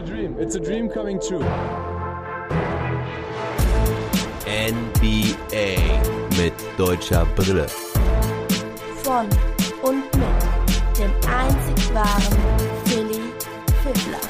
a dream. It's a dream coming true. NBA mit deutscher Brille. Von und mit dem einzig wahren Philly Fiddler.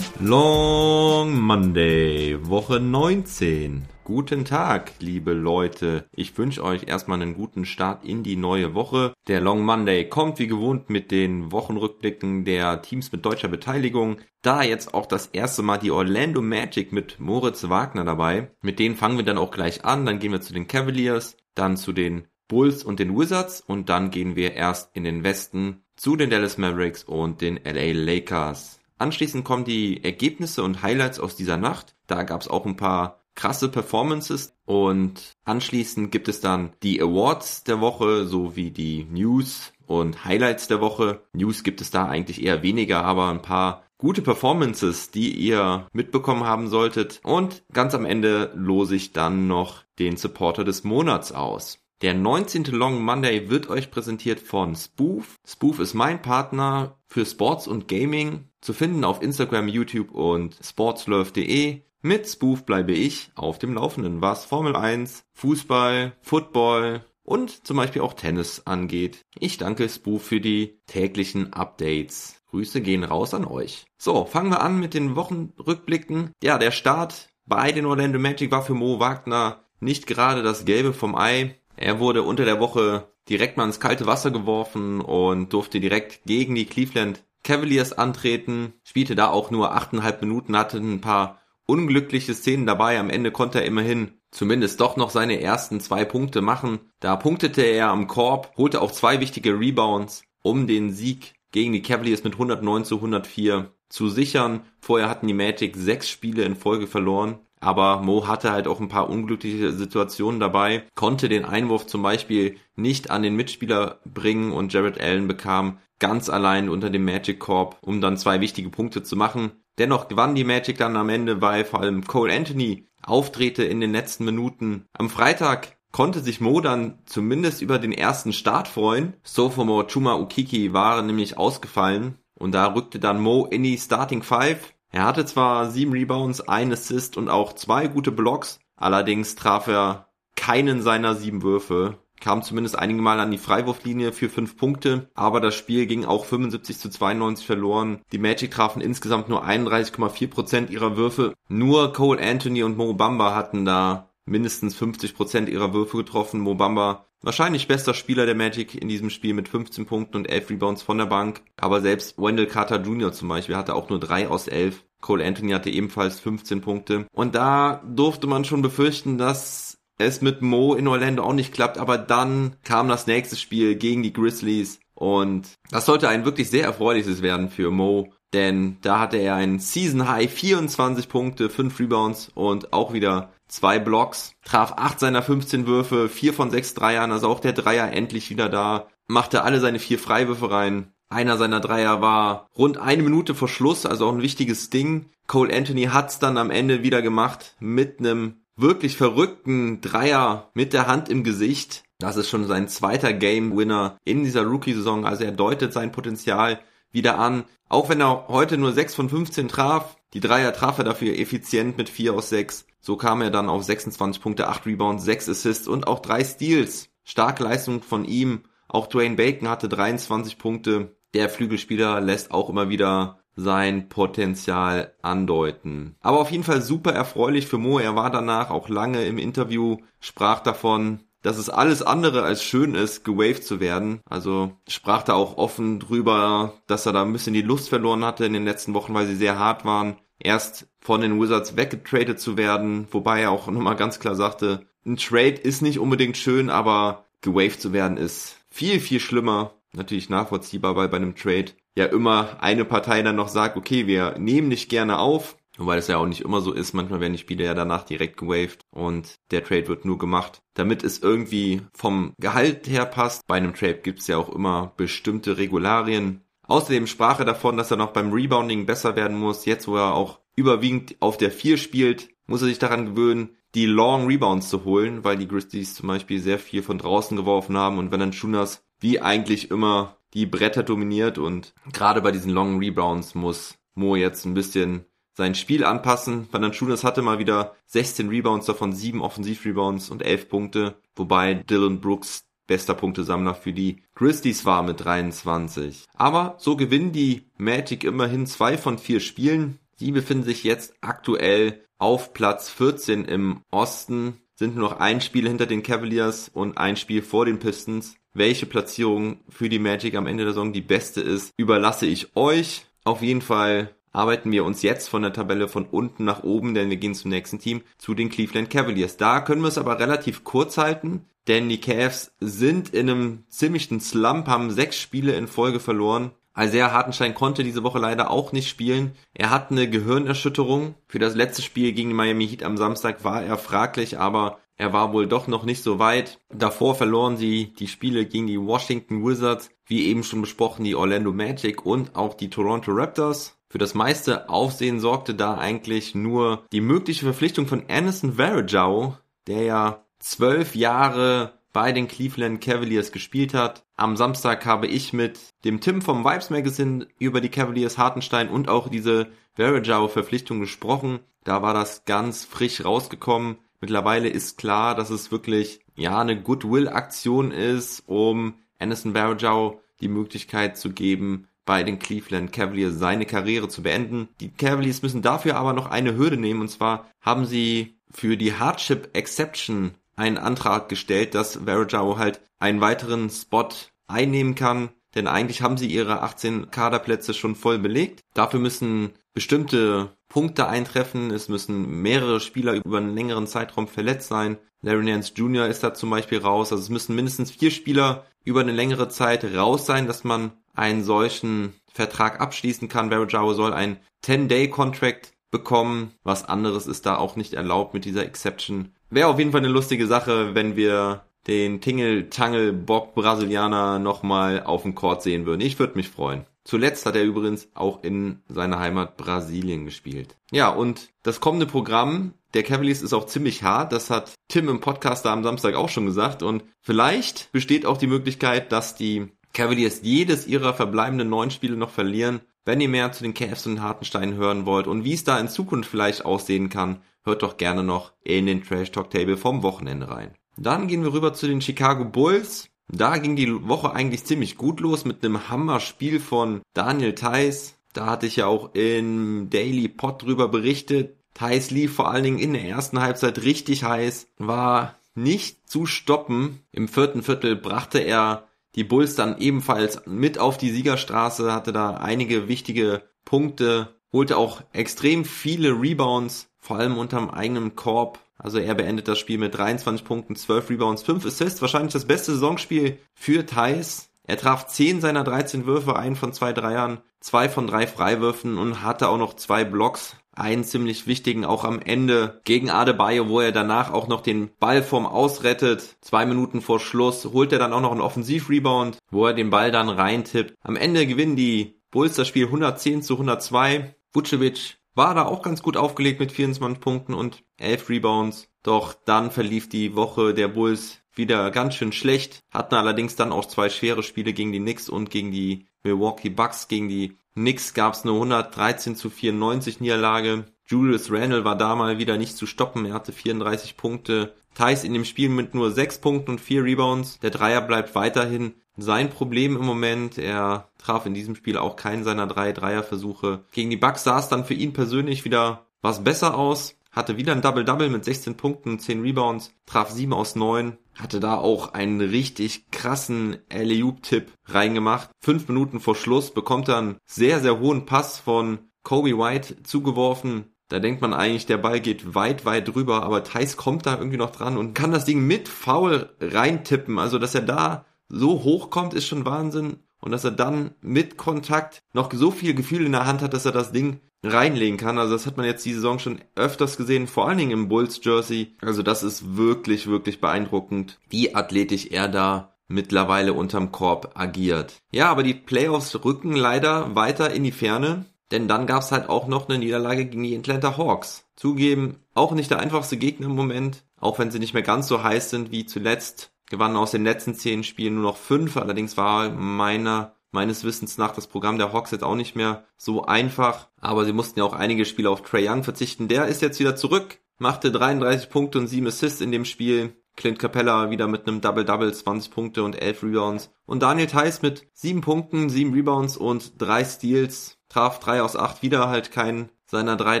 Long Monday, Woche 19. Guten Tag, liebe Leute. Ich wünsche euch erstmal einen guten Start in die neue Woche. Der Long Monday kommt wie gewohnt mit den Wochenrückblicken der Teams mit deutscher Beteiligung. Da jetzt auch das erste Mal die Orlando Magic mit Moritz Wagner dabei. Mit denen fangen wir dann auch gleich an. Dann gehen wir zu den Cavaliers, dann zu den Bulls und den Wizards und dann gehen wir erst in den Westen zu den Dallas Mavericks und den LA Lakers. Anschließend kommen die Ergebnisse und Highlights aus dieser Nacht. Da gab es auch ein paar krasse Performances und anschließend gibt es dann die Awards der Woche sowie die News und Highlights der Woche. News gibt es da eigentlich eher weniger, aber ein paar gute Performances, die ihr mitbekommen haben solltet. Und ganz am Ende lose ich dann noch den Supporter des Monats aus. Der 19. Long Monday wird euch präsentiert von Spoof. Spoof ist mein Partner für Sports und Gaming, zu finden auf Instagram, YouTube und sportslove.de. Mit Spoof bleibe ich auf dem Laufenden, was Formel 1, Fußball, Football und zum Beispiel auch Tennis angeht. Ich danke Spoof für die täglichen Updates. Grüße gehen raus an euch. So, fangen wir an mit den Wochenrückblicken. Ja, der Start bei den Orlando Magic war für Mo Wagner nicht gerade das Gelbe vom Ei. Er wurde unter der Woche direkt mal ins kalte Wasser geworfen und durfte direkt gegen die Cleveland Cavaliers antreten, spielte da auch nur 8,5 Minuten, hatte ein paar unglückliche Szenen dabei. Am Ende konnte er immerhin zumindest doch noch seine ersten zwei Punkte machen. Da punktete er am Korb, holte auch zwei wichtige Rebounds, um den Sieg gegen die Cavaliers mit 109 zu 104 zu sichern. Vorher hatten die Magic sechs Spiele in Folge verloren. Aber Mo hatte halt auch ein paar unglückliche Situationen dabei, konnte den Einwurf zum Beispiel nicht an den Mitspieler bringen und Jared Allen bekam ganz allein unter dem Magic Korb, um dann zwei wichtige Punkte zu machen. Dennoch gewann die Magic dann am Ende, weil vor allem Cole Anthony auftrete in den letzten Minuten. Am Freitag konnte sich Mo dann zumindest über den ersten Start freuen. Sophomore Chuma Ukiki war nämlich ausgefallen und da rückte dann Mo in die Starting Five. Er hatte zwar sieben Rebounds, ein Assist und auch zwei gute Blocks, allerdings traf er keinen seiner sieben Würfe kam zumindest einige Mal an die Freiwurflinie für fünf Punkte, aber das Spiel ging auch 75 zu 92 verloren. Die Magic trafen insgesamt nur 31,4 Prozent ihrer Würfe. Nur Cole Anthony und Mo Bamba hatten da mindestens 50 Prozent ihrer Würfe getroffen. Mo Bamba wahrscheinlich bester Spieler der Magic in diesem Spiel mit 15 Punkten und 11 Rebounds von der Bank. Aber selbst Wendell Carter Jr. zum Beispiel hatte auch nur 3 aus 11. Cole Anthony hatte ebenfalls 15 Punkte. Und da durfte man schon befürchten, dass es mit Mo in Orlando auch nicht klappt, aber dann kam das nächste Spiel gegen die Grizzlies und das sollte ein wirklich sehr erfreuliches werden für Mo, denn da hatte er ein Season High 24 Punkte, 5 Rebounds und auch wieder zwei Blocks, traf 8 seiner 15 Würfe, 4 von 6 Dreiern, also auch der Dreier endlich wieder da, machte alle seine vier Freiwürfe rein. Einer seiner Dreier war rund eine Minute vor Schluss, also auch ein wichtiges Ding. Cole Anthony hat's dann am Ende wieder gemacht mit einem wirklich verrückten Dreier mit der Hand im Gesicht. Das ist schon sein zweiter Game Winner in dieser Rookie-Saison. Also er deutet sein Potenzial wieder an. Auch wenn er heute nur 6 von 15 traf, die Dreier traf er dafür effizient mit 4 aus 6. So kam er dann auf 26 Punkte, 8 Rebounds, 6 Assists und auch 3 Steals. Starke Leistung von ihm. Auch Dwayne Bacon hatte 23 Punkte. Der Flügelspieler lässt auch immer wieder sein Potenzial andeuten. Aber auf jeden Fall super erfreulich für Mo. Er war danach auch lange im Interview, sprach davon, dass es alles andere als schön ist, gewaved zu werden. Also sprach da auch offen drüber, dass er da ein bisschen die Lust verloren hatte in den letzten Wochen, weil sie sehr hart waren. Erst von den Wizards weggetradet zu werden, wobei er auch nochmal ganz klar sagte, ein Trade ist nicht unbedingt schön, aber gewaved zu werden ist viel, viel schlimmer. Natürlich nachvollziehbar, weil bei einem Trade ja immer eine Partei dann noch sagt, okay, wir nehmen dich gerne auf, Wobei es ja auch nicht immer so ist. Manchmal werden die Spiele ja danach direkt gewaved und der Trade wird nur gemacht, damit es irgendwie vom Gehalt her passt. Bei einem Trade gibt es ja auch immer bestimmte Regularien. Außerdem sprach er davon, dass er noch beim Rebounding besser werden muss. Jetzt, wo er auch überwiegend auf der 4 spielt, muss er sich daran gewöhnen, die Long Rebounds zu holen, weil die Grizzlies zum Beispiel sehr viel von draußen geworfen haben und wenn dann Schunas wie eigentlich immer die Bretter dominiert und gerade bei diesen Long Rebounds muss Mo jetzt ein bisschen sein Spiel anpassen. Valanciunas hatte mal wieder 16 Rebounds, davon 7 Offensivrebounds und 11 Punkte, wobei Dylan Brooks bester Punktesammler für die Grizzlies war mit 23. Aber so gewinnen die Magic immerhin zwei von vier Spielen. Sie befinden sich jetzt aktuell auf Platz 14 im Osten, sind nur noch ein Spiel hinter den Cavaliers und ein Spiel vor den Pistons. Welche Platzierung für die Magic am Ende der Saison die beste ist, überlasse ich euch. Auf jeden Fall arbeiten wir uns jetzt von der Tabelle von unten nach oben, denn wir gehen zum nächsten Team, zu den Cleveland Cavaliers. Da können wir es aber relativ kurz halten, denn die Cavs sind in einem ziemlichen Slump, haben sechs Spiele in Folge verloren. Isaiah Hartenstein konnte diese Woche leider auch nicht spielen. Er hat eine Gehirnerschütterung. Für das letzte Spiel gegen die Miami Heat am Samstag war er fraglich, aber er war wohl doch noch nicht so weit. Davor verloren sie die Spiele gegen die Washington Wizards, wie eben schon besprochen, die Orlando Magic und auch die Toronto Raptors. Für das meiste Aufsehen sorgte da eigentlich nur die mögliche Verpflichtung von Anderson Varejao, der ja zwölf Jahre bei den Cleveland Cavaliers gespielt hat. Am Samstag habe ich mit dem Tim vom Vibes Magazine über die Cavaliers Hartenstein und auch diese Varejao Verpflichtung gesprochen. Da war das ganz frisch rausgekommen. Mittlerweile ist klar, dass es wirklich ja eine Goodwill Aktion ist, um Anderson Varejao die Möglichkeit zu geben, bei den Cleveland Cavaliers seine Karriere zu beenden. Die Cavaliers müssen dafür aber noch eine Hürde nehmen und zwar haben sie für die Hardship Exception einen Antrag gestellt, dass Verajao halt einen weiteren Spot einnehmen kann, denn eigentlich haben sie ihre 18 Kaderplätze schon voll belegt. Dafür müssen bestimmte Punkte eintreffen, es müssen mehrere Spieler über einen längeren Zeitraum verletzt sein. Larry Nance Jr. ist da zum Beispiel raus, also es müssen mindestens vier Spieler über eine längere Zeit raus sein, dass man einen solchen Vertrag abschließen kann. Barrow soll ein 10-Day-Contract bekommen. Was anderes ist da auch nicht erlaubt mit dieser Exception. Wäre auf jeden Fall eine lustige Sache, wenn wir den Tingle-Tangle-Bob-Brasilianer nochmal auf dem Court sehen würden. Ich würde mich freuen. Zuletzt hat er übrigens auch in seiner Heimat Brasilien gespielt. Ja, und das kommende Programm der Cavaliers ist auch ziemlich hart. Das hat Tim im Podcast da am Samstag auch schon gesagt. Und vielleicht besteht auch die Möglichkeit, dass die Cavaliers jedes ihrer verbleibenden neun Spiele noch verlieren. Wenn ihr mehr zu den Cavs und Hartenstein hören wollt und wie es da in Zukunft vielleicht aussehen kann, hört doch gerne noch in den Trash Talk Table vom Wochenende rein. Dann gehen wir rüber zu den Chicago Bulls. Da ging die Woche eigentlich ziemlich gut los mit einem Hammer-Spiel von Daniel Theiss. Da hatte ich ja auch im Daily Pod drüber berichtet. Theiss lief vor allen Dingen in der ersten Halbzeit richtig heiß, war nicht zu stoppen. Im vierten Viertel brachte er die Bulls dann ebenfalls mit auf die Siegerstraße, hatte da einige wichtige Punkte, holte auch extrem viele Rebounds, vor allem unterm eigenen Korb. Also er beendet das Spiel mit 23 Punkten, 12 Rebounds, 5 Assists, wahrscheinlich das beste Saisonspiel für Thais. Er traf 10 seiner 13 Würfe, einen von zwei Dreiern, zwei von drei Freiwürfen und hatte auch noch zwei Blocks einen ziemlich wichtigen auch am Ende gegen Adebayo, wo er danach auch noch den Ball vom Ausrettet. Zwei Minuten vor Schluss holt er dann auch noch einen Offensivrebound, wo er den Ball dann reintippt. Am Ende gewinnen die Bulls das Spiel 110 zu 102. Vucevic war da auch ganz gut aufgelegt mit 24 Punkten und 11 Rebounds. Doch dann verlief die Woche der Bulls wieder ganz schön schlecht, hatten allerdings dann auch zwei schwere Spiele gegen die Knicks und gegen die Milwaukee Bucks. Gegen die Knicks gab es eine 113 zu 94 Niederlage. Julius Randle war da mal wieder nicht zu stoppen. Er hatte 34 Punkte. Thais in dem Spiel mit nur 6 Punkten und 4 Rebounds. Der Dreier bleibt weiterhin sein Problem im Moment. Er traf in diesem Spiel auch keinen seiner drei Dreierversuche. Gegen die Bucks sah es dann für ihn persönlich wieder was besser aus hatte wieder ein Double-Double mit 16 Punkten, 10 Rebounds, traf 7 aus 9, hatte da auch einen richtig krassen Alley-Oop-Tipp reingemacht. Fünf Minuten vor Schluss bekommt er einen sehr, sehr hohen Pass von Kobe White zugeworfen. Da denkt man eigentlich, der Ball geht weit, weit drüber, aber Thais kommt da irgendwie noch dran und kann das Ding mit Foul reintippen. Also, dass er da so hoch kommt, ist schon Wahnsinn. Und dass er dann mit Kontakt noch so viel Gefühl in der Hand hat, dass er das Ding reinlegen kann. Also das hat man jetzt die Saison schon öfters gesehen, vor allen Dingen im Bulls Jersey. Also das ist wirklich, wirklich beeindruckend, wie athletisch er da mittlerweile unterm Korb agiert. Ja, aber die Playoffs rücken leider weiter in die Ferne, denn dann gab's halt auch noch eine Niederlage gegen die Atlanta Hawks. Zugeben, auch nicht der einfachste Gegner im Moment, auch wenn sie nicht mehr ganz so heiß sind wie zuletzt. Gewannen aus den letzten zehn Spielen nur noch fünf, allerdings war meiner meines Wissens nach das Programm der Hawks jetzt auch nicht mehr so einfach. Aber sie mussten ja auch einige Spiele auf Trey Young verzichten. Der ist jetzt wieder zurück, machte 33 Punkte und 7 Assists in dem Spiel. Clint Capella wieder mit einem Double-Double, 20 Punkte und 11 Rebounds. Und Daniel Theiss mit 7 Punkten, 7 Rebounds und 3 Steals. Traf 3 aus 8 wieder, halt kein seiner 3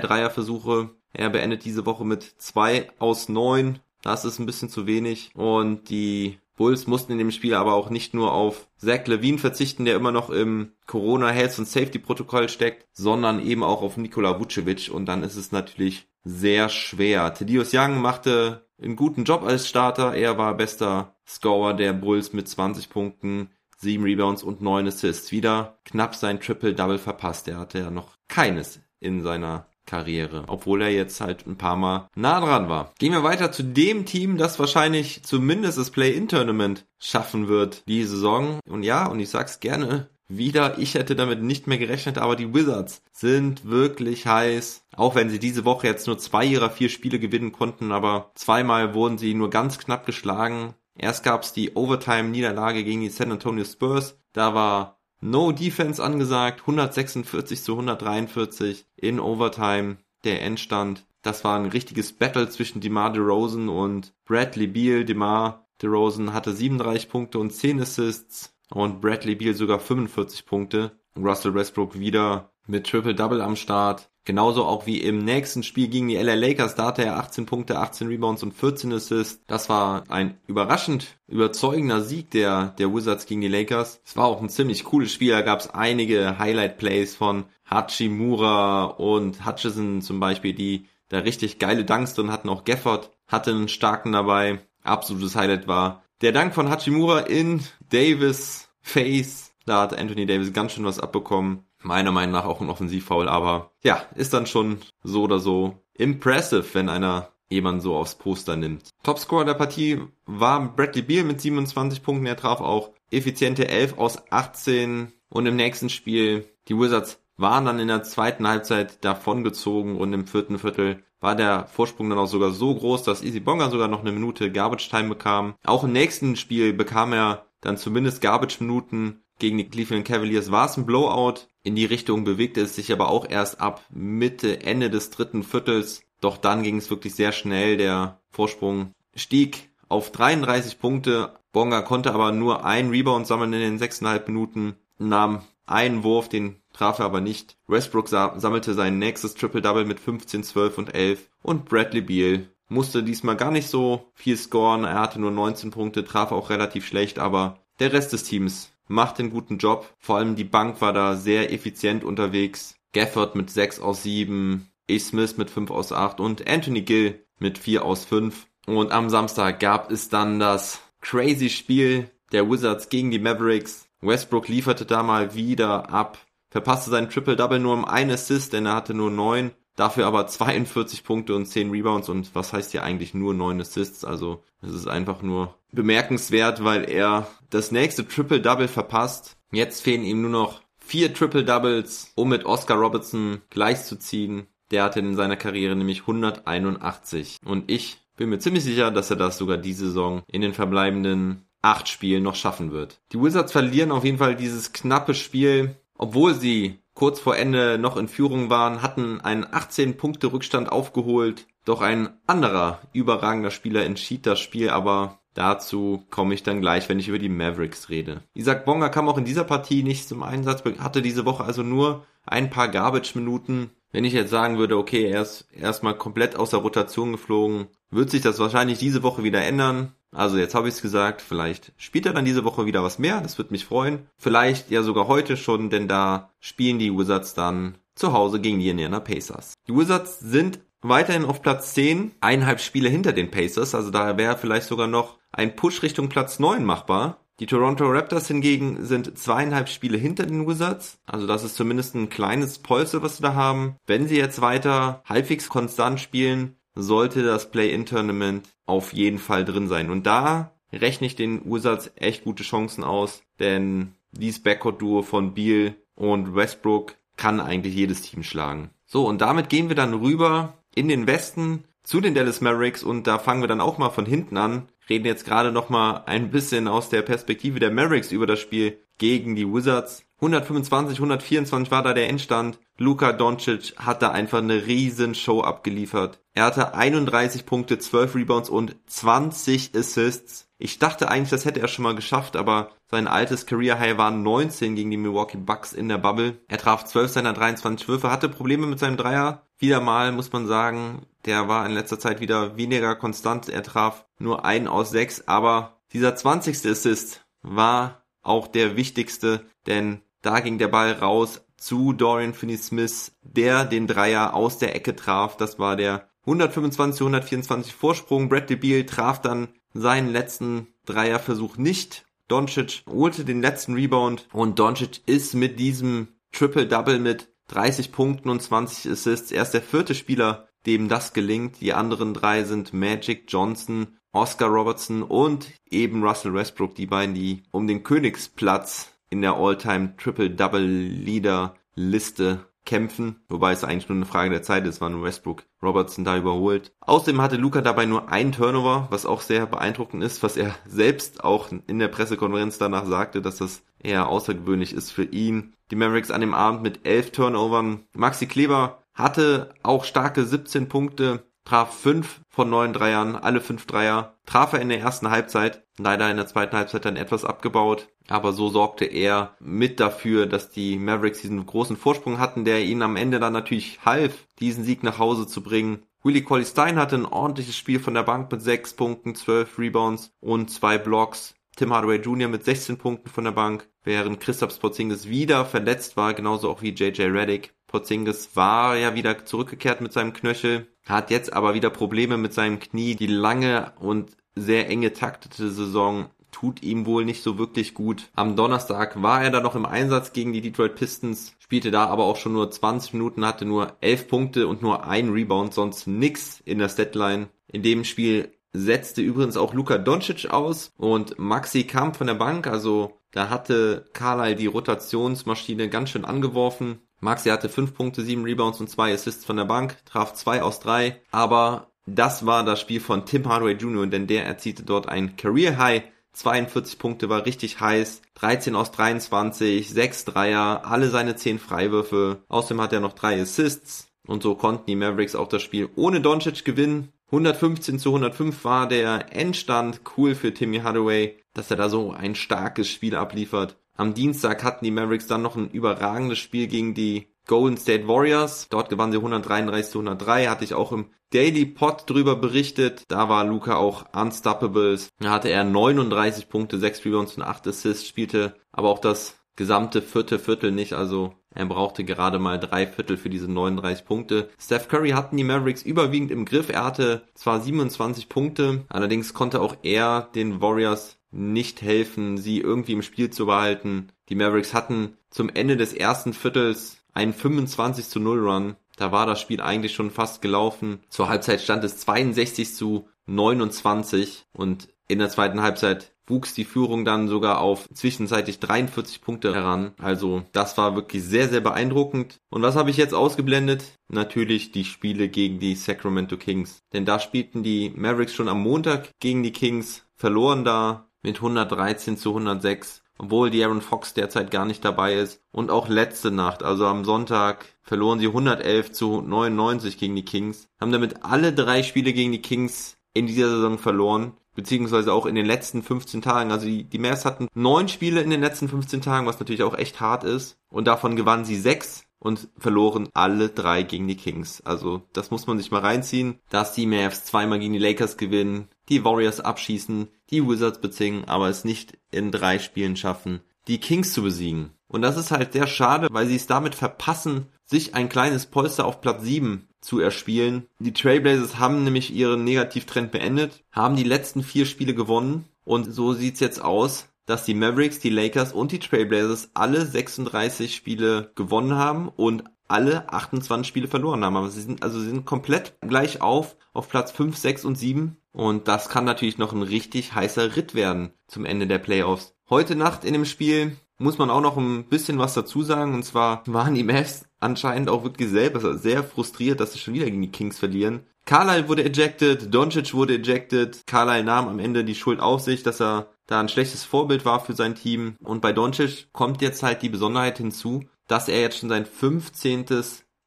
Dreierversuche. Er beendet diese Woche mit 2 aus 9. Das ist ein bisschen zu wenig. Und die Bulls mussten in dem Spiel aber auch nicht nur auf Zach Levine verzichten, der immer noch im Corona Health und Safety Protokoll steckt, sondern eben auch auf Nikola Vucevic und dann ist es natürlich sehr schwer. Thaddeus Young machte einen guten Job als Starter. Er war bester Scorer der Bulls mit 20 Punkten, 7 Rebounds und 9 Assists. Wieder knapp sein Triple-Double verpasst. Er hatte ja noch keines in seiner Karriere, obwohl er jetzt halt ein paar Mal nah dran war. Gehen wir weiter zu dem Team, das wahrscheinlich zumindest das Play-In-Tournament schaffen wird die Saison. Und ja, und ich sag's gerne, wieder, ich hätte damit nicht mehr gerechnet, aber die Wizards sind wirklich heiß. Auch wenn sie diese Woche jetzt nur zwei ihrer vier Spiele gewinnen konnten, aber zweimal wurden sie nur ganz knapp geschlagen. Erst gab's die Overtime-Niederlage gegen die San Antonio Spurs. Da war No Defense angesagt, 146 zu 143 in Overtime, der Endstand. Das war ein richtiges Battle zwischen DeMar DeRozan und Bradley Beal. DeMar DeRozan hatte 37 Punkte und 10 Assists und Bradley Beal sogar 45 Punkte. Russell Westbrook wieder mit Triple-Double am Start. Genauso auch wie im nächsten Spiel gegen die LA Lakers, da hatte er 18 Punkte, 18 Rebounds und 14 Assists. Das war ein überraschend überzeugender Sieg der, der Wizards gegen die Lakers. Es war auch ein ziemlich cooles Spiel, da gab es einige Highlight-Plays von Hachimura und Hutchison zum Beispiel, die da richtig geile Dunks drin hatten. Auch Gafford hatte einen starken dabei. Absolutes Highlight war der Dank von Hachimura in Davis Face. Da hat Anthony Davis ganz schön was abbekommen meiner Meinung nach auch ein Offensivfoul, aber ja, ist dann schon so oder so impressive, wenn einer jemanden so aufs Poster nimmt. Topscorer der Partie war Bradley Beal mit 27 Punkten. Er traf auch effiziente 11 aus 18 und im nächsten Spiel die Wizards waren dann in der zweiten Halbzeit davongezogen und im vierten Viertel war der Vorsprung dann auch sogar so groß, dass Easy Bonga sogar noch eine Minute Garbage Time bekam. Auch im nächsten Spiel bekam er dann zumindest Garbage Minuten gegen die Cleveland Cavaliers war es ein Blowout. In die Richtung bewegte es sich aber auch erst ab Mitte, Ende des dritten Viertels. Doch dann ging es wirklich sehr schnell. Der Vorsprung stieg auf 33 Punkte. Bonga konnte aber nur einen Rebound sammeln in den 6,5 Minuten, nahm einen Wurf, den traf er aber nicht. Westbrook sammelte sein nächstes Triple-Double mit 15, 12 und 11 und Bradley Beal musste diesmal gar nicht so viel scoren. Er hatte nur 19 Punkte, traf auch relativ schlecht, aber der Rest des Teams macht einen guten Job. Vor allem die Bank war da sehr effizient unterwegs. Gafford mit 6 aus 7, A. Smith mit 5 aus 8 und Anthony Gill mit 4 aus 5. Und am Samstag gab es dann das crazy Spiel der Wizards gegen die Mavericks. Westbrook lieferte da mal wieder ab, verpasste sein Triple-Double nur um einen Assist, denn er hatte nur 9 Dafür aber 42 Punkte und 10 Rebounds und was heißt hier eigentlich nur 9 Assists? Also es ist einfach nur bemerkenswert, weil er das nächste Triple-Double verpasst. Jetzt fehlen ihm nur noch vier Triple-Doubles, um mit Oscar Robertson gleichzuziehen. Der hatte in seiner Karriere nämlich 181. Und ich bin mir ziemlich sicher, dass er das sogar diese Saison in den verbleibenden acht Spielen noch schaffen wird. Die Wizards verlieren auf jeden Fall dieses knappe Spiel, obwohl sie kurz vor Ende noch in Führung waren, hatten einen 18 Punkte Rückstand aufgeholt. Doch ein anderer überragender Spieler entschied das Spiel, aber dazu komme ich dann gleich, wenn ich über die Mavericks rede. Isaac Bonga kam auch in dieser Partie nicht zum Einsatz, hatte diese Woche also nur ein paar Garbage-Minuten. Wenn ich jetzt sagen würde, okay, er ist erstmal komplett aus der Rotation geflogen, wird sich das wahrscheinlich diese Woche wieder ändern. Also jetzt habe ich es gesagt, vielleicht spielt er dann diese Woche wieder was mehr, das würde mich freuen. Vielleicht ja sogar heute schon, denn da spielen die Wizards dann zu Hause gegen die Indiana Pacers. Die Wizards sind weiterhin auf Platz 10, eineinhalb Spiele hinter den Pacers, also da wäre vielleicht sogar noch ein Push Richtung Platz 9 machbar. Die Toronto Raptors hingegen sind zweieinhalb Spiele hinter den Wizards. Also das ist zumindest ein kleines Polster, was sie da haben. Wenn sie jetzt weiter halbwegs konstant spielen, sollte das Play-In-Tournament auf jeden Fall drin sein. Und da rechne ich den Wizards echt gute Chancen aus, denn dieses Backcourt-Duo von Beal und Westbrook kann eigentlich jedes Team schlagen. So, und damit gehen wir dann rüber in den Westen zu den Dallas Mavericks und da fangen wir dann auch mal von hinten an. Reden jetzt gerade noch mal ein bisschen aus der Perspektive der Mavericks über das Spiel gegen die Wizards. 125, 124 war da der Endstand. Luka Doncic hat da einfach eine riesen Show abgeliefert. Er hatte 31 Punkte, 12 Rebounds und 20 Assists. Ich dachte eigentlich, das hätte er schon mal geschafft, aber sein altes Career High waren 19 gegen die Milwaukee Bucks in der Bubble. Er traf 12 seiner 23 Würfe, hatte Probleme mit seinem Dreier. Wieder mal muss man sagen, der war in letzter Zeit wieder weniger konstant. Er traf nur einen aus sechs, aber dieser 20. Assist war auch der wichtigste, denn da ging der Ball raus zu Dorian Finney-Smith, der den Dreier aus der Ecke traf. Das war der 125 124 Vorsprung. Bradley Beal traf dann seinen letzten Dreierversuch nicht. Doncic holte den letzten Rebound und Doncic ist mit diesem Triple-Double mit 30 Punkten und 20 Assists erst der vierte Spieler, dem das gelingt. Die anderen drei sind Magic Johnson, Oscar Robertson und eben Russell Westbrook, die beiden, die um den Königsplatz in der All-Time Triple-Double-Leader-Liste kämpfen, wobei es eigentlich nur eine Frage der Zeit ist, wann Westbrook Robertson da überholt. Außerdem hatte Luca dabei nur einen Turnover, was auch sehr beeindruckend ist, was er selbst auch in der Pressekonferenz danach sagte, dass das eher außergewöhnlich ist für ihn. Die Mavericks an dem Abend mit elf Turnovern. Maxi Kleber hatte auch starke 17 Punkte, traf fünf von neun Dreiern, alle fünf Dreier, traf er in der ersten Halbzeit, leider in der zweiten Halbzeit dann etwas abgebaut, aber so sorgte er mit dafür, dass die Mavericks diesen großen Vorsprung hatten, der ihnen am Ende dann natürlich half, diesen Sieg nach Hause zu bringen. Willie Colley Stein hatte ein ordentliches Spiel von der Bank mit sechs Punkten, zwölf Rebounds und zwei Blocks. Tim Hardaway Jr. mit 16 Punkten von der Bank, während Christoph Porzingis wieder verletzt war, genauso auch wie JJ Reddick. Porzingis war ja wieder zurückgekehrt mit seinem Knöchel, hat jetzt aber wieder Probleme mit seinem Knie. Die lange und sehr enge taktete Saison tut ihm wohl nicht so wirklich gut. Am Donnerstag war er da noch im Einsatz gegen die Detroit Pistons, spielte da aber auch schon nur 20 Minuten, hatte nur 11 Punkte und nur ein Rebound, sonst nix in der Statline. In dem Spiel setzte übrigens auch Luka Doncic aus und Maxi kam von der Bank, also da hatte Carlyle die Rotationsmaschine ganz schön angeworfen. Maxi hatte 5 Punkte, 7 Rebounds und 2 Assists von der Bank, traf 2 aus 3, aber das war das Spiel von Tim Hardaway Jr., denn der erzielte dort ein Career High 42 Punkte war richtig heiß, 13 aus 23, 6 Dreier, alle seine 10 Freiwürfe. Außerdem hat er noch 3 Assists und so konnten die Mavericks auch das Spiel ohne Doncic gewinnen. 115 zu 105 war der Endstand. Cool für Timmy Hardaway, dass er da so ein starkes Spiel abliefert. Am Dienstag hatten die Mavericks dann noch ein überragendes Spiel gegen die Golden State Warriors. Dort gewannen sie 133 zu 103. Hatte ich auch im Daily Pod drüber berichtet. Da war Luca auch unstoppable. Da hatte er 39 Punkte, 6 Rebounds und 8 Assists, spielte aber auch das gesamte vierte Viertel nicht. Also er brauchte gerade mal drei Viertel für diese 39 Punkte. Steph Curry hatten die Mavericks überwiegend im Griff. Er hatte zwar 27 Punkte, allerdings konnte auch er den Warriors nicht helfen, sie irgendwie im Spiel zu behalten. Die Mavericks hatten zum Ende des ersten Viertels einen 25 zu 0 Run. Da war das Spiel eigentlich schon fast gelaufen. Zur Halbzeit stand es 62 zu 29 und in der zweiten Halbzeit wuchs die Führung dann sogar auf zwischenzeitlich 43 Punkte heran. Also das war wirklich sehr, sehr beeindruckend. Und was habe ich jetzt ausgeblendet? Natürlich die Spiele gegen die Sacramento Kings. Denn da spielten die Mavericks schon am Montag gegen die Kings, verloren da mit 113 zu 106 obwohl die Aaron Fox derzeit gar nicht dabei ist. Und auch letzte Nacht, also am Sonntag, verloren sie 111 zu 99 gegen die Kings, haben damit alle drei Spiele gegen die Kings in dieser Saison verloren, beziehungsweise auch in den letzten 15 Tagen. Also die, die Mavs hatten neun Spiele in den letzten 15 Tagen, was natürlich auch echt hart ist. Und davon gewannen sie sechs und verloren alle drei gegen die Kings. Also das muss man sich mal reinziehen, dass die Mavs zweimal gegen die Lakers gewinnen, die Warriors abschießen, die Wizards bezwingen, aber es nicht in drei Spielen schaffen, die Kings zu besiegen. Und das ist halt sehr schade, weil sie es damit verpassen, sich ein kleines Polster auf Platz 7 zu erspielen. Die Trailblazers haben nämlich ihren Negativtrend beendet, haben die letzten vier Spiele gewonnen und so sieht's jetzt aus, dass die Mavericks, die Lakers und die Trailblazers alle 36 Spiele gewonnen haben und alle 28 Spiele verloren haben. Aber sie sind, also sie sind komplett gleich auf, auf Platz 5, 6 und 7. Und das kann natürlich noch ein richtig heißer Ritt werden zum Ende der Playoffs. Heute Nacht in dem Spiel muss man auch noch ein bisschen was dazu sagen. Und zwar waren die Mavs anscheinend auch wirklich selber sehr frustriert, dass sie schon wieder gegen die Kings verlieren. Carlyle wurde ejected, Doncic wurde ejected. Carlyle nahm am Ende die Schuld auf sich, dass er da ein schlechtes Vorbild war für sein Team. Und bei Doncic kommt jetzt halt die Besonderheit hinzu, dass er jetzt schon sein 15.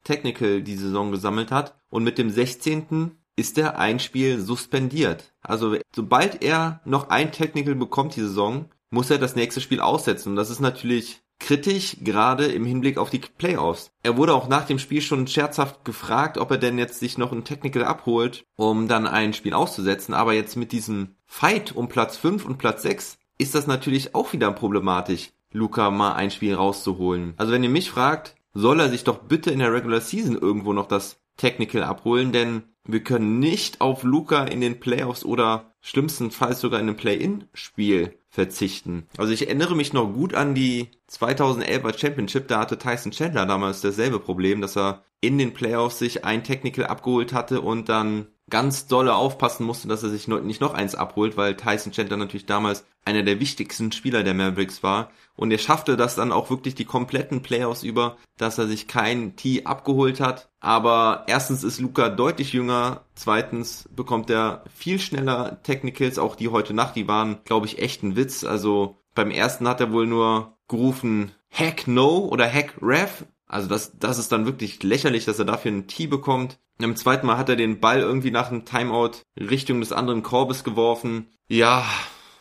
Technical die Saison gesammelt hat und mit dem 16. ist er ein Spiel suspendiert. Also sobald er noch ein Technical bekommt die Saison, muss er das nächste Spiel aussetzen. Und das ist natürlich kritisch, gerade im Hinblick auf die Playoffs. Er wurde auch nach dem Spiel schon scherzhaft gefragt, ob er denn jetzt sich noch ein Technical abholt, um dann ein Spiel auszusetzen. Aber jetzt mit diesem Fight um Platz 5 und Platz 6 ist das natürlich auch wieder problematisch, Luca mal ein Spiel rauszuholen. Also wenn ihr mich fragt, soll er sich doch bitte in der Regular Season irgendwo noch das Technical abholen, denn wir können nicht auf Luca in den Playoffs oder schlimmstenfalls sogar in einem Play-In-Spiel verzichten. Also ich erinnere mich noch gut an die 2011er Championship, da hatte Tyson Chandler damals dasselbe Problem, dass er in den Playoffs sich ein Technical abgeholt hatte und dann ganz dolle aufpassen musste, dass er sich nicht noch eins abholt, weil Tyson Chandler natürlich damals einer der wichtigsten Spieler der Mavericks war. Und er schaffte das dann auch wirklich die kompletten Playoffs über, dass er sich kein Tee abgeholt hat. Aber erstens ist Luca deutlich jünger, zweitens bekommt er viel schneller Technicals, auch die heute Nacht, die waren, glaube ich, echt ein Witz. Also beim ersten hat er wohl nur gerufen Hack No oder Hack Ref. Also das, das ist dann wirklich lächerlich, dass er dafür einen Tee bekommt. Im zweiten Mal hat er den Ball irgendwie nach einem Timeout Richtung des anderen Korbes geworfen. Ja,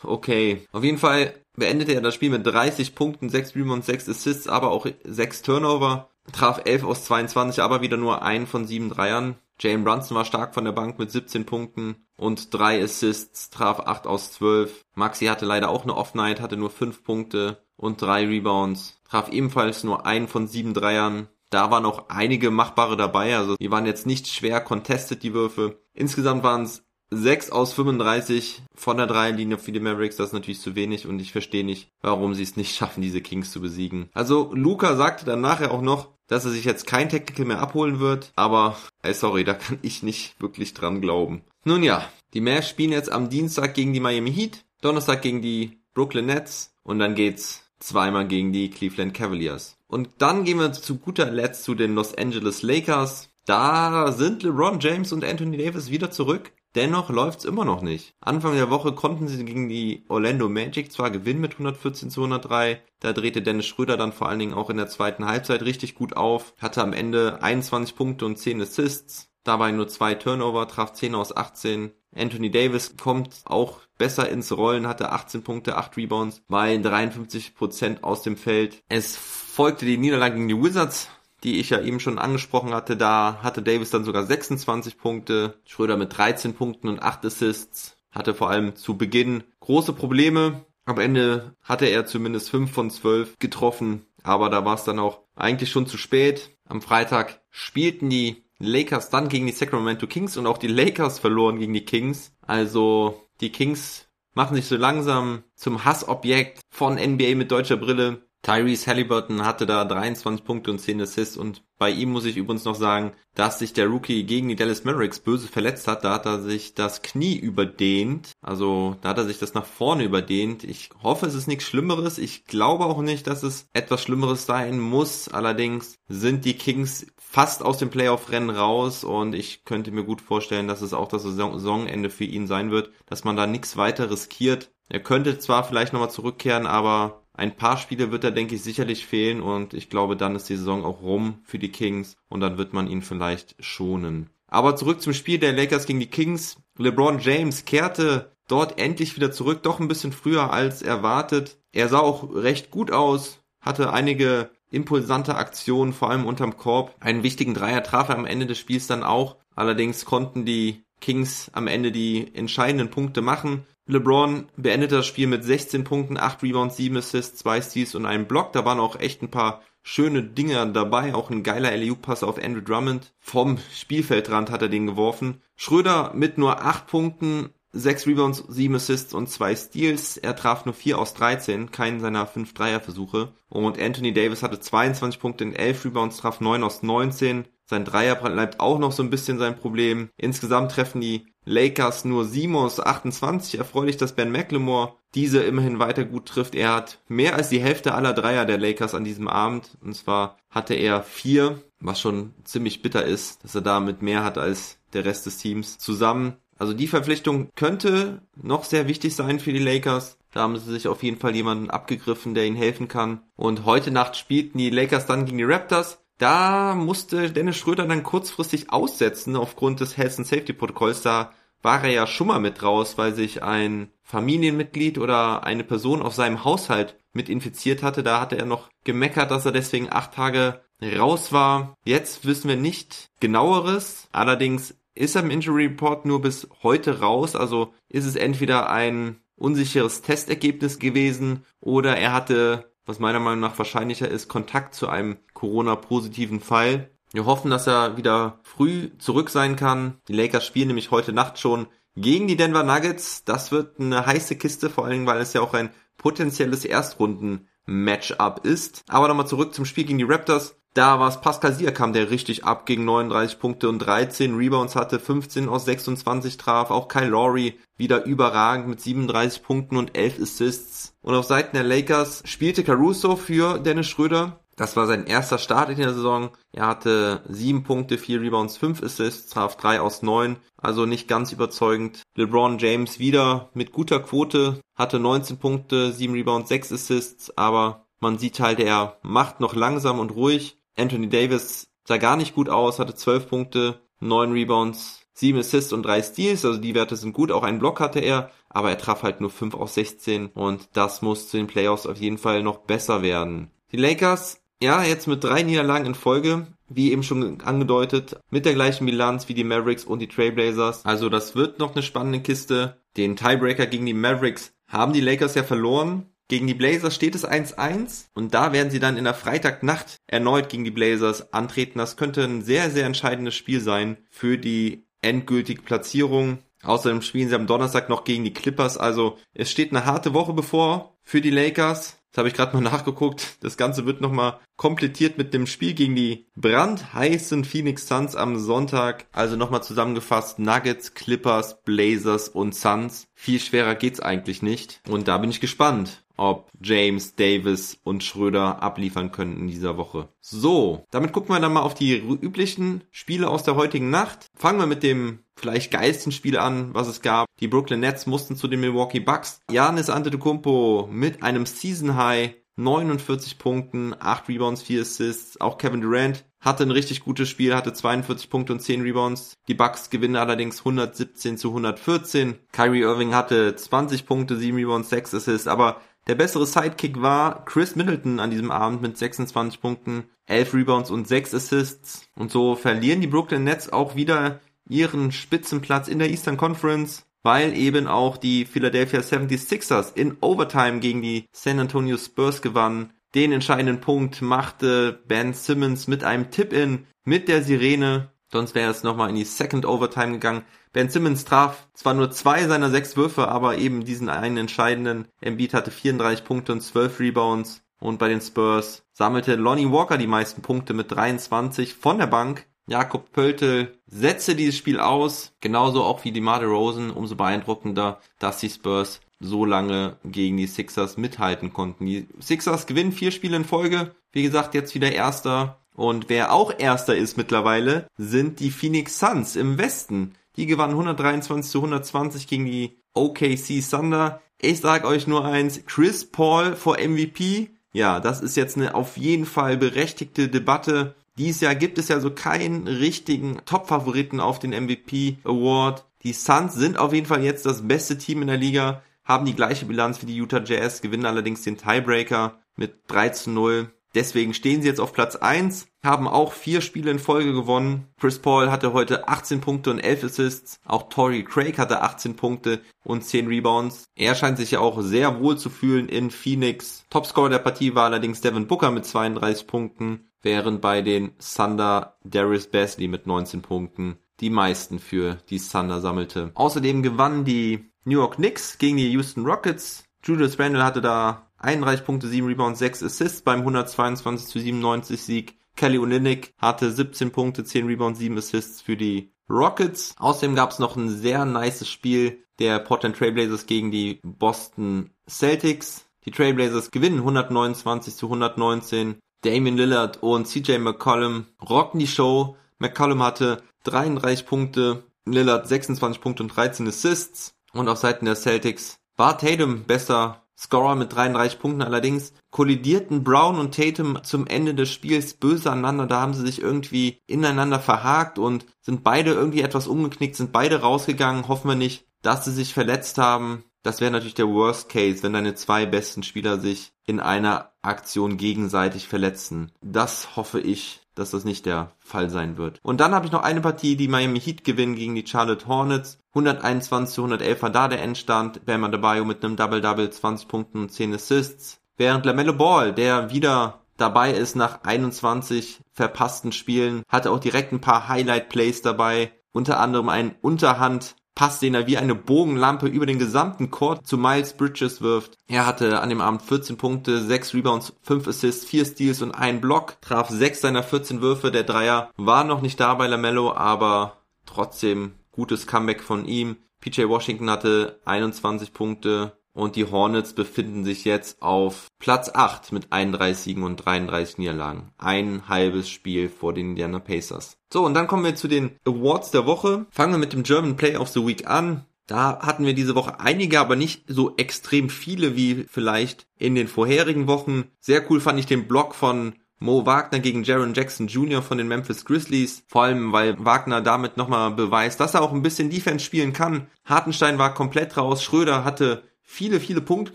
okay. Auf jeden Fall beendete er das Spiel mit 30 Punkten, 6 Rebounds, 6 Assists, aber auch 6 Turnover. Traf 11 aus 22, aber wieder nur einen von 7 Dreiern. Jane Brunson war stark von der Bank mit 17 Punkten und 3 Assists, traf 8 aus 12. Maxi hatte leider auch eine Off-Night, hatte nur 5 Punkte und 3 Rebounds. Traf ebenfalls nur einen von 7 Dreiern. Da waren auch einige machbare dabei, also die waren jetzt nicht schwer contested, die Würfe. Insgesamt waren es 6 aus 35 von der Dreierlinie für die Mavericks, das ist natürlich zu wenig und ich verstehe nicht, warum sie es nicht schaffen, diese Kings zu besiegen. Also Luca sagte dann nachher auch noch, dass er sich jetzt kein Technical mehr abholen wird, aber ey, sorry, da kann ich nicht wirklich dran glauben. Nun ja, die Mavs spielen jetzt am Dienstag gegen die Miami Heat, Donnerstag gegen die Brooklyn Nets und dann geht's zweimal gegen die Cleveland Cavaliers. Und dann gehen wir zu guter Letzt zu den Los Angeles Lakers. Da sind LeBron James und Anthony Davis wieder zurück. Dennoch läuft's immer noch nicht. Anfang der Woche konnten sie gegen die Orlando Magic zwar gewinnen mit 114 zu 103. Da drehte Dennis Schröder dann vor allen Dingen auch in der zweiten Halbzeit richtig gut auf. Hatte am Ende 21 Punkte und 10 Assists. Dabei nur zwei Turnover, traf 10 aus 18. Anthony Davis kommt auch besser ins Rollen, hatte 18 Punkte, 8 Rebounds, bei 53% aus dem Feld. Es folgte die Niederlage gegen die Wizards, die ich ja eben schon angesprochen hatte. Da hatte Davis dann sogar 26 Punkte, Schröder mit 13 Punkten und 8 Assists. Hatte vor allem zu Beginn große Probleme. Am Ende hatte er zumindest 5 von 12 getroffen, aber da war es dann auch eigentlich schon zu spät. Am Freitag spielten die Lakers dann gegen die Sacramento Kings und auch die Lakers verloren gegen die Kings. Also die Kings machen sich so langsam zum Hassobjekt von NBA mit deutscher Brille. Tyrese Halliburton hatte da 23 Punkte und 10 Assists und bei ihm muss ich übrigens noch sagen, dass sich der Rookie gegen die Dallas Mavericks böse verletzt hat. Da hat er sich das Knie überdehnt. Also da hat er sich das nach vorne überdehnt. Ich hoffe, es ist nichts Schlimmeres. Ich glaube auch nicht, dass es etwas Schlimmeres sein muss. Allerdings sind die Kings fast aus dem Playoff-Rennen raus und ich könnte mir gut vorstellen, dass es auch das Saisonende für ihn sein wird, dass man da nichts weiter riskiert. Er könnte zwar vielleicht nochmal zurückkehren, aber ein paar Spiele wird er, denke ich, sicherlich fehlen und ich glaube, dann ist die Saison auch rum für die Kings und dann wird man ihn vielleicht schonen. Aber zurück zum Spiel der Lakers gegen die Kings. LeBron James kehrte dort endlich wieder zurück, doch ein bisschen früher als erwartet. Er sah auch recht gut aus, hatte einige impulsante Aktionen, vor allem unterm Korb. Einen wichtigen Dreier traf er am Ende des Spiels dann auch. Allerdings konnten die Kings am Ende die entscheidenden Punkte machen. LeBron beendete das Spiel mit 16 Punkten, 8 Rebounds, 7 Assists, 2 Steals und einem Block. Da waren auch echt ein paar schöne Dinge dabei. Auch ein geiler LU-Pass auf Andrew Drummond. Vom Spielfeldrand hat er den geworfen. Schröder mit nur 8 Punkten, 6 Rebounds, 7 Assists und 2 Steals. Er traf nur 4 aus 13, keinen seiner 5 Dreierversuche. Und Anthony Davis hatte 22 Punkte in 11 Rebounds, traf 9 aus 19. Sein Dreier bleibt auch noch so ein bisschen sein Problem. Insgesamt treffen die Lakers nur 7 aus 28. Erfreulich, dass Ben McLemore diese immerhin weiter gut trifft. Er hat mehr als die Hälfte aller Dreier der Lakers an diesem Abend. Und zwar hatte er vier, was schon ziemlich bitter ist, dass er damit mehr hat als der Rest des Teams zusammen. Also die Verpflichtung könnte noch sehr wichtig sein für die Lakers. Da haben sie sich auf jeden Fall jemanden abgegriffen, der ihnen helfen kann. Und heute Nacht spielten die Lakers dann gegen die Raptors. Da musste Dennis Schröder dann kurzfristig aussetzen aufgrund des Health and Safety Protokolls. Da war er ja schon mal mit raus, weil sich ein Familienmitglied oder eine Person aus seinem Haushalt mit infiziert hatte. Da hatte er noch gemeckert, dass er deswegen acht Tage raus war. Jetzt wissen wir nicht genaueres. Allerdings ist er im Injury Report nur bis heute raus. Also ist es entweder ein unsicheres Testergebnis gewesen oder er hatte, was meiner Meinung nach wahrscheinlicher ist, Kontakt zu einem Corona-positiven Fall. Wir hoffen, dass er wieder früh zurück sein kann. Die Lakers spielen nämlich heute Nacht schon gegen die Denver Nuggets. Das wird eine heiße Kiste, vor allem weil es ja auch ein potenzielles Erstrunden-Matchup ist. Aber nochmal zurück zum Spiel gegen die Raptors. Da war es Pascal Siakam, der richtig ab gegen 39 Punkte und 13 Rebounds hatte, 15 aus 26 traf. Auch Kyle Lowry wieder überragend mit 37 Punkten und 11 Assists. Und auf Seiten der Lakers spielte Caruso für Dennis Schröder. Das war sein erster Start in der Saison. Er hatte 7 Punkte, 4 Rebounds, 5 Assists, traf 3 aus 9. Also nicht ganz überzeugend. LeBron James wieder mit guter Quote, hatte 19 Punkte, 7 Rebounds, 6 Assists, aber man sieht halt, er macht noch langsam und ruhig. Anthony Davis sah gar nicht gut aus, hatte 12 Punkte, 9 Rebounds, 7 Assists und 3 Steals, also die Werte sind gut. Auch einen Block hatte er, aber er traf halt nur 5 aus 16 und das muss zu den Playoffs auf jeden Fall noch besser werden. Die Lakers ja, jetzt mit drei Niederlagen in Folge, wie eben schon angedeutet, mit der gleichen Bilanz wie die Mavericks und die Trailblazers. Also das wird noch eine spannende Kiste. Den Tiebreaker gegen die Mavericks haben die Lakers ja verloren. Gegen die Blazers steht es 1-1 und da werden sie dann in der Freitagnacht erneut gegen die Blazers antreten. Das könnte ein sehr, sehr entscheidendes Spiel sein für die endgültige Platzierung. Außerdem spielen sie am Donnerstag noch gegen die Clippers. Also es steht eine harte Woche bevor für die Lakers. Das habe ich gerade mal nachgeguckt. Das Ganze wird nochmal komplettiert mit dem Spiel gegen die brandheißen Phoenix Suns am Sonntag. Also nochmal zusammengefasst Nuggets, Clippers, Blazers und Suns. Viel schwerer geht's eigentlich nicht. Und da bin ich gespannt ob James, Davis und Schröder abliefern können in dieser Woche. So, damit gucken wir dann mal auf die üblichen Spiele aus der heutigen Nacht. Fangen wir mit dem vielleicht geilsten Spiel an, was es gab. Die Brooklyn Nets mussten zu den Milwaukee Bucks. Janis Antetokounmpo mit einem Season High 49 Punkten, 8 Rebounds, 4 Assists. Auch Kevin Durant hatte ein richtig gutes Spiel, hatte 42 Punkte und 10 Rebounds. Die Bucks gewinnen allerdings 117 zu 114. Kyrie Irving hatte 20 Punkte, 7 Rebounds, 6 Assists, aber der bessere Sidekick war Chris Middleton an diesem Abend mit 26 Punkten, 11 Rebounds und 6 Assists. Und so verlieren die Brooklyn Nets auch wieder ihren Spitzenplatz in der Eastern Conference, weil eben auch die Philadelphia 76ers in Overtime gegen die San Antonio Spurs gewannen. Den entscheidenden Punkt machte Ben Simmons mit einem Tip-In mit der Sirene. Sonst wäre es nochmal in die Second Overtime gegangen. Ben Simmons traf zwar nur zwei seiner sechs Würfe, aber eben diesen einen entscheidenden. Embiid hatte 34 Punkte und 12 Rebounds. Und bei den Spurs sammelte Lonnie Walker die meisten Punkte mit 23 von der Bank. Jakob Pöltl setzte dieses Spiel aus, genauso auch wie die Marde Rosen, umso beeindruckender, dass die Spurs so lange gegen die Sixers mithalten konnten. Die Sixers gewinnen vier Spiele in Folge, wie gesagt, jetzt wieder Erster. Und wer auch Erster ist mittlerweile, sind die Phoenix Suns im Westen. Die gewannen 123 zu 120 gegen die OKC Thunder. Ich sag euch nur eins, Chris Paul vor MVP. Ja, das ist jetzt eine auf jeden Fall berechtigte Debatte. Dieses Jahr gibt es ja so keinen richtigen Top-Favoriten auf den MVP Award. Die Suns sind auf jeden Fall jetzt das beste Team in der Liga, haben die gleiche Bilanz wie die Utah Jazz, gewinnen allerdings den Tiebreaker mit 3 zu 0. Deswegen stehen sie jetzt auf Platz 1, haben auch vier Spiele in Folge gewonnen. Chris Paul hatte heute 18 Punkte und 11 Assists. Auch Torrey Craig hatte 18 Punkte und 10 Rebounds. Er scheint sich ja auch sehr wohl zu fühlen in Phoenix. Topscorer der Partie war allerdings Devin Booker mit 32 Punkten, während bei den Thunder Darius Basley mit 19 Punkten die meisten für die Thunder sammelte. Außerdem gewannen die New York Knicks gegen die Houston Rockets. Julius Randle hatte da 31 Punkte, 7 Rebounds, 6 Assists beim 122 zu 97 Sieg. Kelly Olynyk hatte 17 Punkte, 10 Rebounds, 7 Assists für die Rockets. Außerdem gab es noch ein sehr nices Spiel der Portland Trailblazers gegen die Boston Celtics. Die Trailblazers gewinnen 129 zu 119. Damian Lillard und CJ McCollum rocken die Show. McCollum hatte 33 Punkte, Lillard 26 Punkte und 13 Assists. Und auf Seiten der Celtics war Tatum besser Scorer mit 33 Punkten. Allerdings kollidierten Brown und Tatum zum Ende des Spiels böse aneinander. Da haben sie sich irgendwie ineinander verhakt und sind beide irgendwie etwas umgeknickt, sind beide rausgegangen. Hoffen wir nicht, dass sie sich verletzt haben. Das wäre natürlich der Worst Case, wenn deine zwei besten Spieler sich in einer Aktion gegenseitig verletzen. Das hoffe ich, dass das nicht der Fall sein wird. Und dann habe ich noch eine Partie, die Miami Heat gewinnen gegen die Charlotte Hornets. 121 zu 111 war da der Endstand. Bam Adebayo mit einem Double-Double, 20 Punkten und 10 Assists. Während LaMelo Ball, der wieder dabei ist nach 21 verpassten Spielen, hatte auch direkt ein paar Highlight-Plays dabei. Unter anderem ein Unterhand Pass, den er wie eine Bogenlampe über den gesamten Court zu Miles Bridges wirft. Er hatte an dem Abend 14 Punkte, 6 Rebounds, 5 Assists, 4 Steals und 1 Block, traf 6 seiner 14 Würfe. Der Dreier war noch nicht da bei LaMelo, aber trotzdem gutes Comeback von ihm. PJ Washington hatte 21 Punkte, und die Hornets befinden sich jetzt auf Platz 8 mit 31 Siegen und 33 Niederlagen. Ein halbes Spiel vor den Indiana Pacers. So, und dann kommen wir zu den Awards der Woche. Fangen wir mit dem German Play of the Week an. Da hatten wir diese Woche einige, aber nicht so extrem viele wie vielleicht in den vorherigen Wochen. Sehr cool fand ich den Blog von Mo Wagner gegen Jaron Jackson Jr. von den Memphis Grizzlies. Vor allem, weil Wagner damit nochmal beweist, dass er auch ein bisschen Defense spielen kann. Hartenstein war komplett raus. Schröder hatte viele, viele Punkte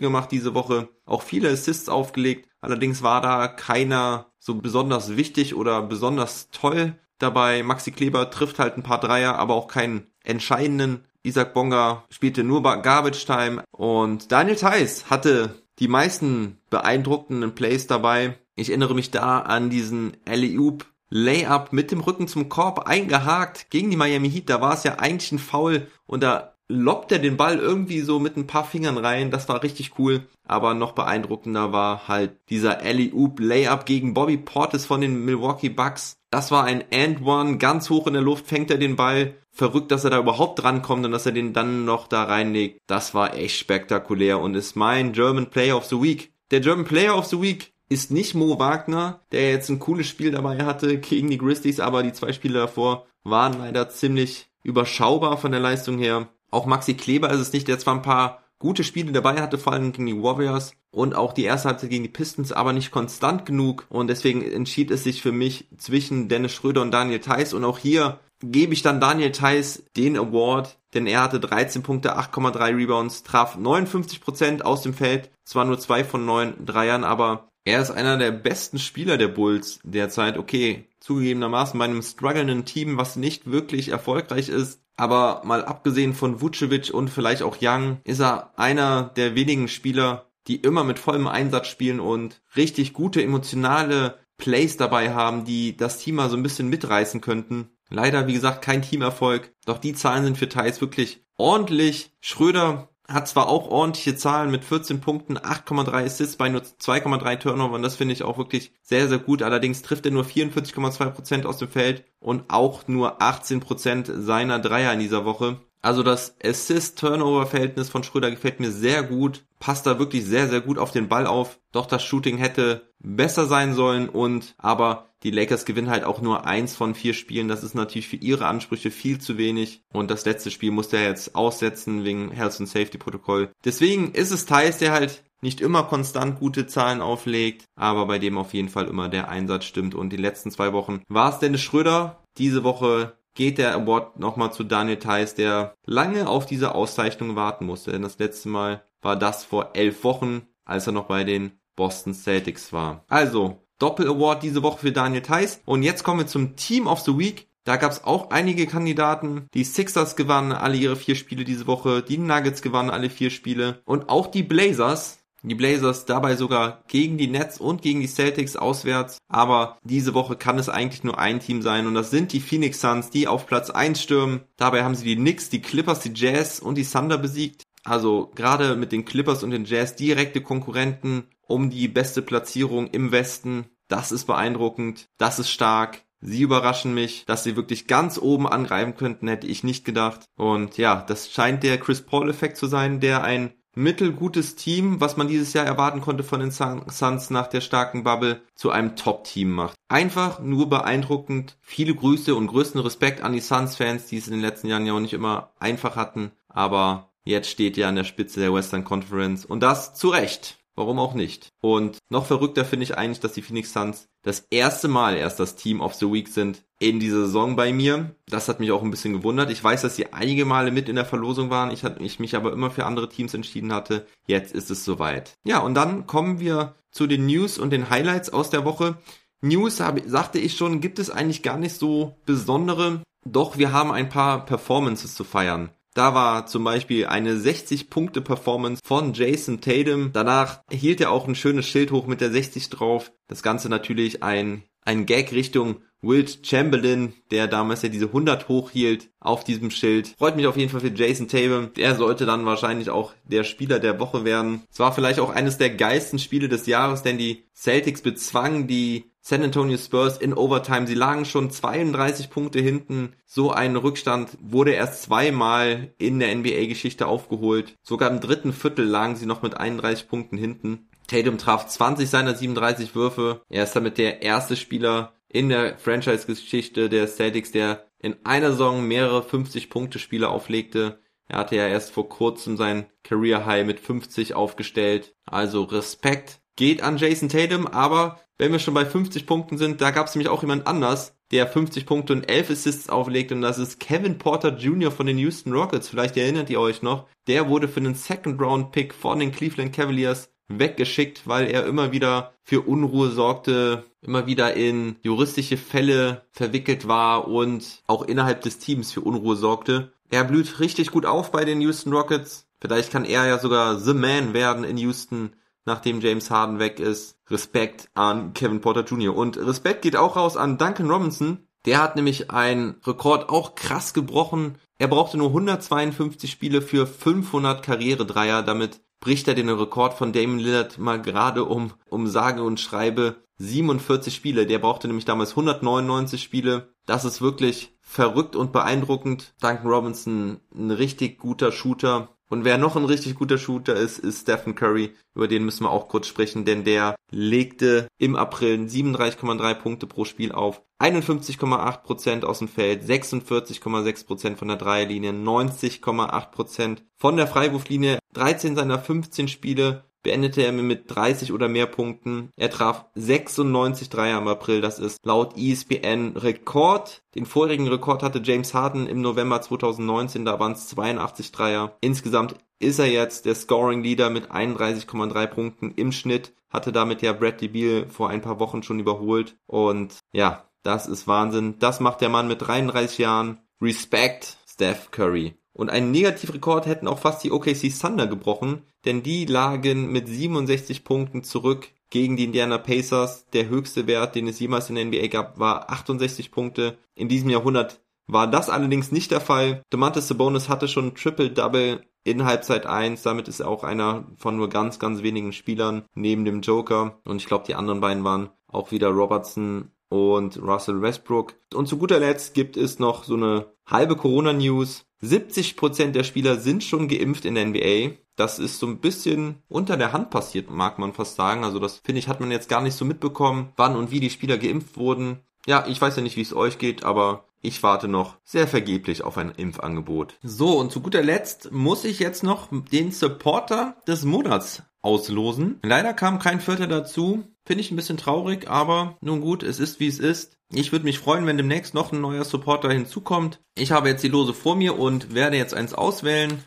gemacht diese Woche, auch viele Assists aufgelegt. Allerdings war da keiner so besonders wichtig oder besonders toll dabei. Maxi Kleber trifft halt ein paar Dreier, aber auch keinen entscheidenden. Isaac Bonga spielte nur Garbage Time und Daniel Theiss hatte die meisten beeindruckenden Plays dabei. Ich erinnere mich da an diesen Alley-Oop Layup mit dem Rücken zum Korb eingehakt gegen die Miami Heat. Da war es ja eigentlich ein Foul und da lobt er den Ball irgendwie so mit ein paar Fingern rein. Das war richtig cool. Aber noch beeindruckender war halt dieser Alley-Oop Layup gegen Bobby Portis von den Milwaukee Bucks. Das war ein And-One. Ganz hoch in der Luft fängt er den Ball. Verrückt, dass er da überhaupt drankommt und dass er den dann noch da reinlegt. Das war echt spektakulär und ist mein German Player of the Week. Der German Player of the Week ist nicht Mo Wagner, der jetzt ein cooles Spiel dabei hatte gegen die Grizzlies, aber die zwei Spiele davor waren leider ziemlich überschaubar von der Leistung her. Auch Maxi Kleber ist es nicht, der zwar ein paar gute Spiele dabei hatte, vor allem gegen die Warriors. Und auch die erste Halbzeit gegen die Pistons, aber nicht konstant genug. Und deswegen entschied es sich für mich zwischen Dennis Schröder und Daniel Theiss. Und auch hier gebe ich dann Daniel Theiss den Award, denn er hatte 13 Punkte, 8,3 Rebounds, traf 59% aus dem Feld, zwar nur zwei von neun Dreiern, aber er ist einer der besten Spieler der Bulls derzeit. Okay, zugegebenermaßen bei einem strugglenden Team, was nicht wirklich erfolgreich ist, aber mal abgesehen von Vucevic und vielleicht auch Young, ist er einer der wenigen Spieler, die immer mit vollem Einsatz spielen und richtig gute emotionale Plays dabei haben, die das Team mal so ein bisschen mitreißen könnten. Leider, wie gesagt, kein Teamerfolg. Doch die Zahlen sind für Thais wirklich ordentlich. Schröder hat zwar auch ordentliche Zahlen mit 14 Punkten, 8,3 Assists bei nur 2,3 Turnover und das finde ich auch wirklich sehr, sehr gut. Allerdings trifft er nur 44,2% aus dem Feld und auch nur 18% seiner Dreier in dieser Woche. Also das Assist-Turnover-Verhältnis von Schröder gefällt mir sehr gut, passt da wirklich sehr, sehr gut auf den Ball auf. Doch das Shooting hätte besser sein sollen und aber die Lakers gewinnen halt auch nur eins von vier Spielen. Das ist natürlich für ihre Ansprüche viel zu wenig. Und das letzte Spiel musste er jetzt aussetzen wegen Health and Safety Protokoll. Deswegen ist es Thais, der halt nicht immer konstant gute Zahlen auflegt, aber bei dem auf jeden Fall immer der Einsatz stimmt. Und die letzten zwei Wochen war es Dennis Schröder. Diese Woche geht der Award nochmal zu Daniel Theiss, der lange auf diese Auszeichnung warten musste. Denn das letzte Mal war das vor elf Wochen, als er noch bei den Boston Celtics war. Also, Doppel-Award diese Woche für Daniel Theiss. Und jetzt kommen wir zum Team of the Week. Da gab es auch einige Kandidaten. Die Sixers gewannen alle ihre vier Spiele diese Woche. Die Nuggets gewannen alle vier Spiele. Und auch die Blazers. Die Blazers dabei sogar gegen die Nets und gegen die Celtics auswärts. Aber diese Woche kann es eigentlich nur ein Team sein. Und das sind die Phoenix Suns, die auf Platz 1 stürmen. Dabei haben sie die Knicks, die Clippers, die Jazz und die Thunder besiegt. Also gerade mit den Clippers und den Jazz direkte Konkurrenten um die beste Platzierung im Westen. Das ist beeindruckend, das ist stark. Sie überraschen mich, dass sie wirklich ganz oben angreifen könnten, hätte ich nicht gedacht. Und ja, das scheint der Chris Paul-Effekt zu sein, der ein mittelgutes Team, was man dieses Jahr erwarten konnte von den Suns nach der starken Bubble, zu einem Top-Team macht. Einfach nur beeindruckend. Viele Grüße und größten Respekt an die Suns-Fans, die es in den letzten Jahren ja auch nicht immer einfach hatten. Aber Jetzt steht er an der Spitze der Western Conference und das zu Recht. Warum auch nicht? Und noch verrückter finde ich eigentlich, dass die Phoenix Suns das erste Mal erst das Team of the Week sind in dieser Saison bei mir. Das hat mich auch ein bisschen gewundert. Ich weiß, dass sie einige Male mit in der Verlosung waren. Ich, hatte, ich mich aber immer für andere Teams entschieden hatte. Jetzt ist es soweit. Ja, und dann kommen wir zu den News und den Highlights aus der Woche. News, habe, sagte ich schon, gibt es eigentlich gar nicht so besondere. Doch wir haben ein paar Performances zu feiern. Da war zum Beispiel eine 60-Punkte-Performance von Jason Tatum. Danach hielt er auch ein schönes Schild hoch mit der 60 drauf. Das Ganze natürlich ein, ein Gag Richtung Wilt Chamberlain, der damals ja diese 100 hochhielt auf diesem Schild. Freut mich auf jeden Fall für Jason Tatum. Der sollte dann wahrscheinlich auch der Spieler der Woche werden. Es war vielleicht auch eines der geilsten Spiele des Jahres, denn die Celtics bezwangen die San Antonio Spurs in Overtime. Sie lagen schon 32 Punkte hinten. So ein Rückstand wurde erst zweimal in der NBA-Geschichte aufgeholt. Sogar im dritten Viertel lagen sie noch mit 31 Punkten hinten. Tatum traf 20 seiner 37 Würfe. Er ist damit der erste Spieler in der Franchise-Geschichte der Celtics, der in einer Saison mehrere 50-Punkte-Spiele auflegte. Er hatte ja erst vor kurzem sein Career High mit 50 aufgestellt. Also Respekt geht an Jason Tatum, aber wenn wir schon bei 50 Punkten sind, da gab es nämlich auch jemand anders, der 50 Punkte und 11 Assists auflegt und das ist Kevin Porter Jr. von den Houston Rockets. Vielleicht erinnert ihr euch noch. Der wurde für einen Second Round Pick von den Cleveland Cavaliers weggeschickt, weil er immer wieder für Unruhe sorgte, immer wieder in juristische Fälle verwickelt war und auch innerhalb des Teams für Unruhe sorgte. Er blüht richtig gut auf bei den Houston Rockets. Vielleicht kann er ja sogar The Man werden in Houston nachdem James Harden weg ist. Respekt an Kevin Porter Jr. Und Respekt geht auch raus an Duncan Robinson. Der hat nämlich einen Rekord auch krass gebrochen. Er brauchte nur 152 Spiele für 500 Karrieredreier. Damit bricht er den Rekord von Damon Lillard mal gerade um, um sage und schreibe 47 Spiele. Der brauchte nämlich damals 199 Spiele. Das ist wirklich verrückt und beeindruckend. Duncan Robinson, ein richtig guter Shooter. Und wer noch ein richtig guter Shooter ist, ist Stephen Curry. Über den müssen wir auch kurz sprechen, denn der legte im April 37,3 Punkte pro Spiel auf, 51,8% aus dem Feld, 46,6% von der Dreierlinie, 90,8% von der Freiwurflinie, 13 seiner 15 Spiele beendete er mit 30 oder mehr Punkten. Er traf 96 Dreier im April, das ist laut ESPN Rekord. Den vorigen Rekord hatte James Harden im November 2019, da waren es 82 Dreier. Insgesamt ist er jetzt der Scoring Leader mit 31,3 Punkten im Schnitt, hatte damit ja Bradley Beal vor ein paar Wochen schon überholt und ja, das ist Wahnsinn. Das macht der Mann mit 33 Jahren. Respect, Steph Curry. Und einen Negativrekord hätten auch fast die OKC Thunder gebrochen, denn die lagen mit 67 Punkten zurück gegen die Indiana Pacers. Der höchste Wert, den es jemals in der NBA gab, war 68 Punkte. In diesem Jahrhundert war das allerdings nicht der Fall. Domantas Sabonis hatte schon Triple-Double in Halbzeit 1. Damit ist er auch einer von nur ganz, ganz wenigen Spielern neben dem Joker. Und ich glaube, die anderen beiden waren auch wieder Robertson und Russell Westbrook. Und zu guter Letzt gibt es noch so eine halbe Corona-News. 70% der Spieler sind schon geimpft in der NBA. Das ist so ein bisschen unter der Hand passiert, mag man fast sagen. Also das finde ich, hat man jetzt gar nicht so mitbekommen, wann und wie die Spieler geimpft wurden. Ja, ich weiß ja nicht, wie es euch geht, aber ich warte noch sehr vergeblich auf ein Impfangebot. So, und zu guter Letzt muss ich jetzt noch den Supporter des Monats auslosen. Leider kam kein Vierter dazu. Finde ich ein bisschen traurig, aber nun gut, es ist wie es ist. Ich würde mich freuen, wenn demnächst noch ein neuer Supporter hinzukommt. Ich habe jetzt die Lose vor mir und werde jetzt eins auswählen.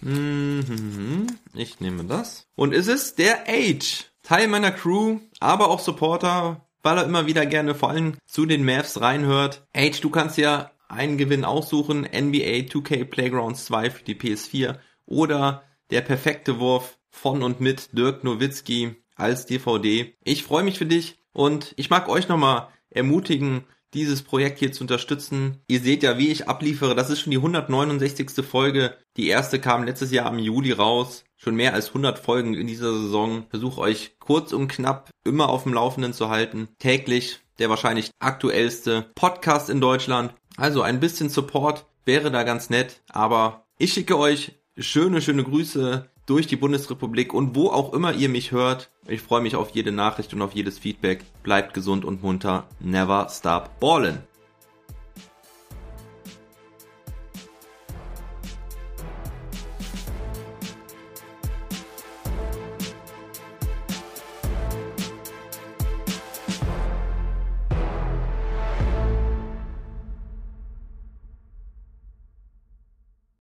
Mhm, ich nehme das. Und es ist der Age. Teil meiner Crew, aber auch Supporter, weil er immer wieder gerne vor allem zu den Mavs reinhört. Age, du kannst ja einen Gewinn aussuchen. NBA 2K Playgrounds 2 für die PS4 oder der perfekte Wurf von und mit Dirk Nowitzki als DVD. Ich freue mich für dich und ich mag euch nochmal ermutigen, dieses Projekt hier zu unterstützen. Ihr seht ja, wie ich abliefere. Das ist schon die 169. Folge. Die erste kam letztes Jahr im Juli raus. Schon mehr als 100 Folgen in dieser Saison. Versuche euch kurz und knapp immer auf dem Laufenden zu halten. Täglich der wahrscheinlich aktuellste Podcast in Deutschland. Also ein bisschen Support wäre da ganz nett. Aber ich schicke euch schöne, schöne Grüße durch die Bundesrepublik und wo auch immer ihr mich hört. Ich freue mich auf jede Nachricht und auf jedes Feedback. Bleibt gesund und munter. Never stop ballin'.